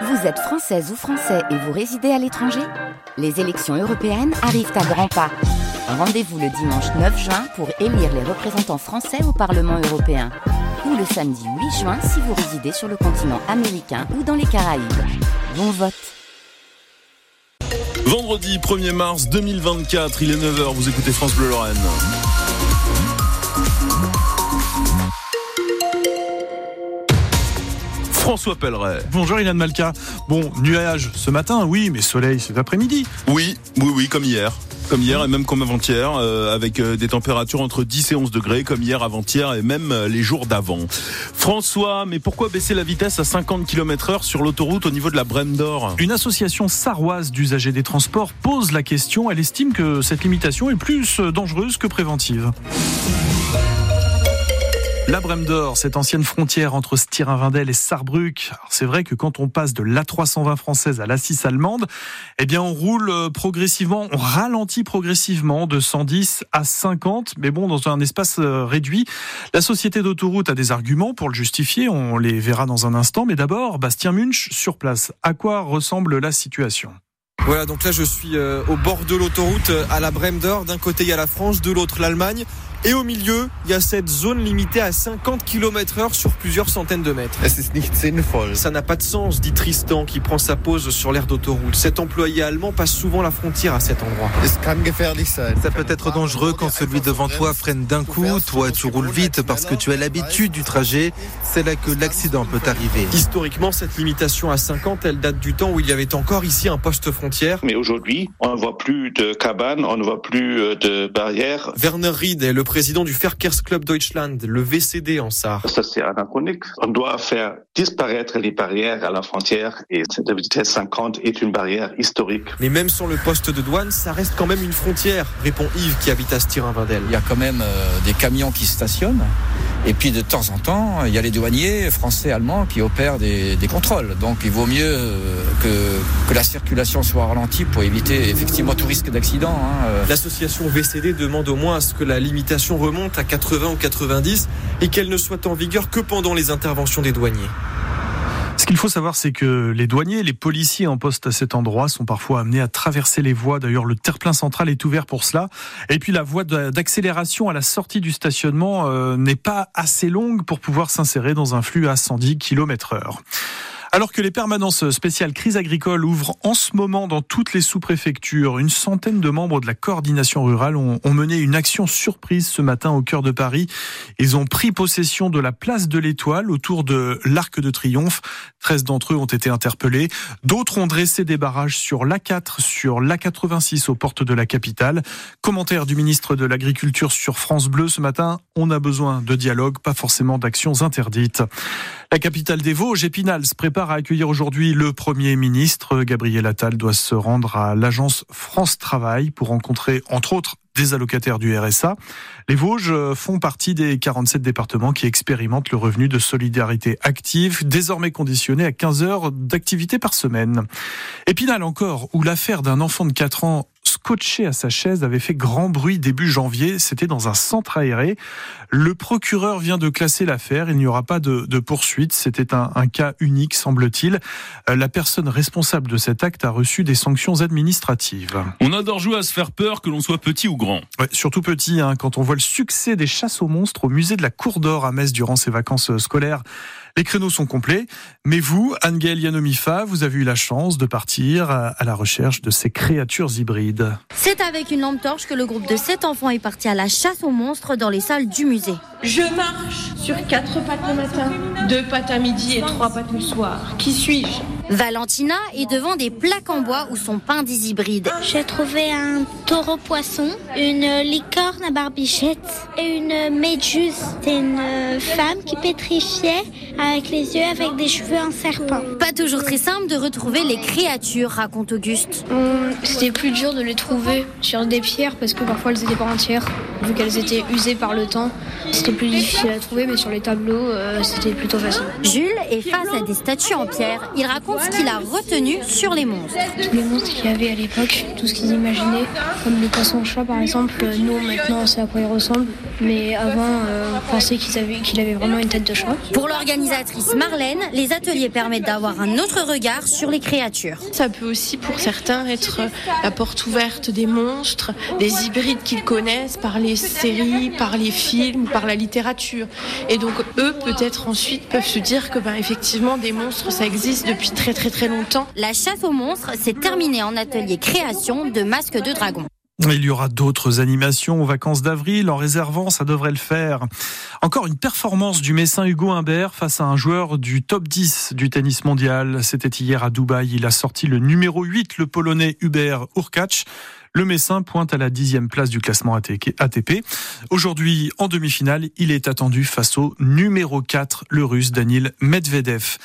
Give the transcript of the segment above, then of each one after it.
Vous êtes française ou français et vous résidez à l'étranger Les élections européennes arrivent à grands pas. Rendez-vous le dimanche 9 juin pour élire les représentants français au Parlement européen. Ou le samedi 8 juin si vous résidez sur le continent américain ou dans les Caraïbes. Bon vote Vendredi 1er mars 2024, il est 9h, vous écoutez France Bleu Lorraine. François Pelleret. Bonjour Ilan Malka. Bon, nuage ce matin, oui, mais soleil cet après-midi. Oui, oui, oui, comme hier. Comme hier et même comme avant-hier, euh, avec euh, des températures entre 10 et 11 degrés, comme hier, avant-hier et même euh, les jours d'avant. François, mais pourquoi baisser la vitesse à 50 km heure sur l'autoroute au niveau de la Brème d'Or? Une association sarroise d'usagers des transports pose la question. Elle estime que cette limitation est plus dangereuse que préventive. La Brème d'Or, cette ancienne frontière entre Styrin-Vindel et Sarrebruck. C'est vrai que quand on passe de l'A320 française à l'A6 allemande, eh on roule euh, progressivement, on ralentit progressivement de 110 à 50, mais bon, dans un espace euh, réduit. La société d'autoroute a des arguments pour le justifier, on les verra dans un instant, mais d'abord, Bastien Munch sur place. À quoi ressemble la situation? Voilà, donc là je suis euh, au bord de l'autoroute à la Brème d'Or. D'un côté il y a la France, de l'autre l'Allemagne. Et au milieu, il y a cette zone limitée à 50 km heure sur plusieurs centaines de mètres. Ça n'a pas de sens, dit Tristan, qui prend sa pause sur l'aire d'autoroute. Cet employé allemand passe souvent la frontière à cet endroit. Ça peut être dangereux quand celui devant toi freine d'un coup, toi tu roules vite parce que tu as l'habitude du trajet. C'est là que l'accident peut arriver. Historiquement, cette limitation à 50, elle date du temps où il y avait encore ici un poste frontière. Mais aujourd'hui, on ne voit plus de cabanes, on ne voit plus euh, de barrières. Werner Ried est le président du Verkehrsclub Deutschland, le VCD en Sarre. Ça, c'est anachronique. On doit faire disparaître les barrières à la frontière et cette vitesse 50 est une barrière historique. Mais même sans le poste de douane, ça reste quand même une frontière, répond Yves qui habite à Styrin-Vindel. Il y a quand même euh, des camions qui stationnent. Et puis de temps en temps, il y a les douaniers français, allemands qui opèrent des, des contrôles. Donc il vaut mieux euh, que, la circulation soit ralentie pour éviter effectivement tout risque d'accident. Hein. L'association VCD demande au moins à ce que la limitation remonte à 80 ou 90 et qu'elle ne soit en vigueur que pendant les interventions des douaniers. Ce qu'il faut savoir, c'est que les douaniers, les policiers en poste à cet endroit sont parfois amenés à traverser les voies. D'ailleurs, le terre-plein central est ouvert pour cela. Et puis, la voie d'accélération à la sortie du stationnement euh, n'est pas assez longue pour pouvoir s'insérer dans un flux à 110 km heure. Alors que les permanences spéciales crise agricole ouvrent en ce moment dans toutes les sous-préfectures, une centaine de membres de la coordination rurale ont, mené une action surprise ce matin au cœur de Paris. Ils ont pris possession de la place de l'Étoile autour de l'Arc de Triomphe. 13 d'entre eux ont été interpellés. D'autres ont dressé des barrages sur l'A4, sur l'A86 aux portes de la capitale. Commentaire du ministre de l'Agriculture sur France Bleu ce matin. On a besoin de dialogue, pas forcément d'actions interdites. La capitale des Vosges, Épinal, se prépare à accueillir aujourd'hui le Premier ministre. Gabriel Attal doit se rendre à l'agence France Travail pour rencontrer, entre autres, des allocataires du RSA. Les Vosges font partie des 47 départements qui expérimentent le revenu de solidarité active, désormais conditionné à 15 heures d'activité par semaine. Épinal encore, où l'affaire d'un enfant de 4 ans scotché à sa chaise avait fait grand bruit début janvier. C'était dans un centre aéré. Le procureur vient de classer l'affaire. Il n'y aura pas de, de poursuite. C'était un, un, cas unique, semble-t-il. Euh, la personne responsable de cet acte a reçu des sanctions administratives. On adore jouer à se faire peur, que l'on soit petit ou grand. Ouais, surtout petit, hein, quand on voit le succès des chasses aux monstres au musée de la Cour d'Or à Metz durant ses vacances euh, scolaires. Les créneaux sont complets, mais vous, Angel Yanomifa, vous avez eu la chance de partir à la recherche de ces créatures hybrides. C'est avec une lampe torche que le groupe de sept enfants est parti à la chasse aux monstres dans les salles du musée. Je marche sur quatre pattes le matin, deux pattes à midi et trois pattes le soir. Qui suis-je? Valentina est devant des plaques en bois où sont peints des hybrides. J'ai trouvé un taureau poisson, une licorne à barbichette et une méduse. C'est une femme qui pétrifiait avec les yeux avec des cheveux en serpent. Pas toujours très simple de retrouver les créatures, raconte Auguste. Hum, C'était plus dur de les trouver sur des pierres parce que parfois elles étaient pas entières, vu qu'elles étaient usées par le temps. C'était plus difficile à trouver, mais sur les tableaux, euh, c'était plutôt facile. Jules est face à des statues en pierre. Il raconte ce qu'il a retenu sur les monstres. Tous les monstres qu'il y avait à l'époque, tout ce qu'ils imaginaient, comme le poisson-chat par exemple, euh, nous maintenant on sait à quoi ils ressemblent, mais avant euh, on pensait qu'il avait vraiment une tête de chat. Pour l'organisation réalisatrice Marlène, les ateliers permettent d'avoir un autre regard sur les créatures. Ça peut aussi pour certains être la porte ouverte des monstres, des hybrides qu'ils connaissent par les séries, par les films, par la littérature. Et donc eux peut-être ensuite peuvent se dire que ben effectivement des monstres ça existe depuis très très très longtemps. La chasse aux monstres s'est terminée en atelier création de masques de dragon. Il y aura d'autres animations aux vacances d'avril. En réservant, ça devrait le faire. Encore une performance du Messin Hugo Humbert face à un joueur du top 10 du tennis mondial. C'était hier à Dubaï. Il a sorti le numéro 8, le Polonais Hubert Urkacz. Le Messin pointe à la dixième place du classement ATP. Aujourd'hui, en demi-finale, il est attendu face au numéro 4, le Russe Daniel Medvedev.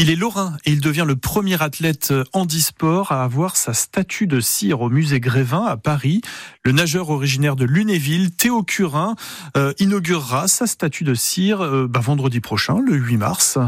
Il est lorrain et il devient le premier athlète handisport à avoir sa statue de cire au musée Grévin à Paris. Le nageur originaire de Lunéville, Théo Curin, euh, inaugurera sa statue de cire euh, bah, vendredi prochain, le 8 mars.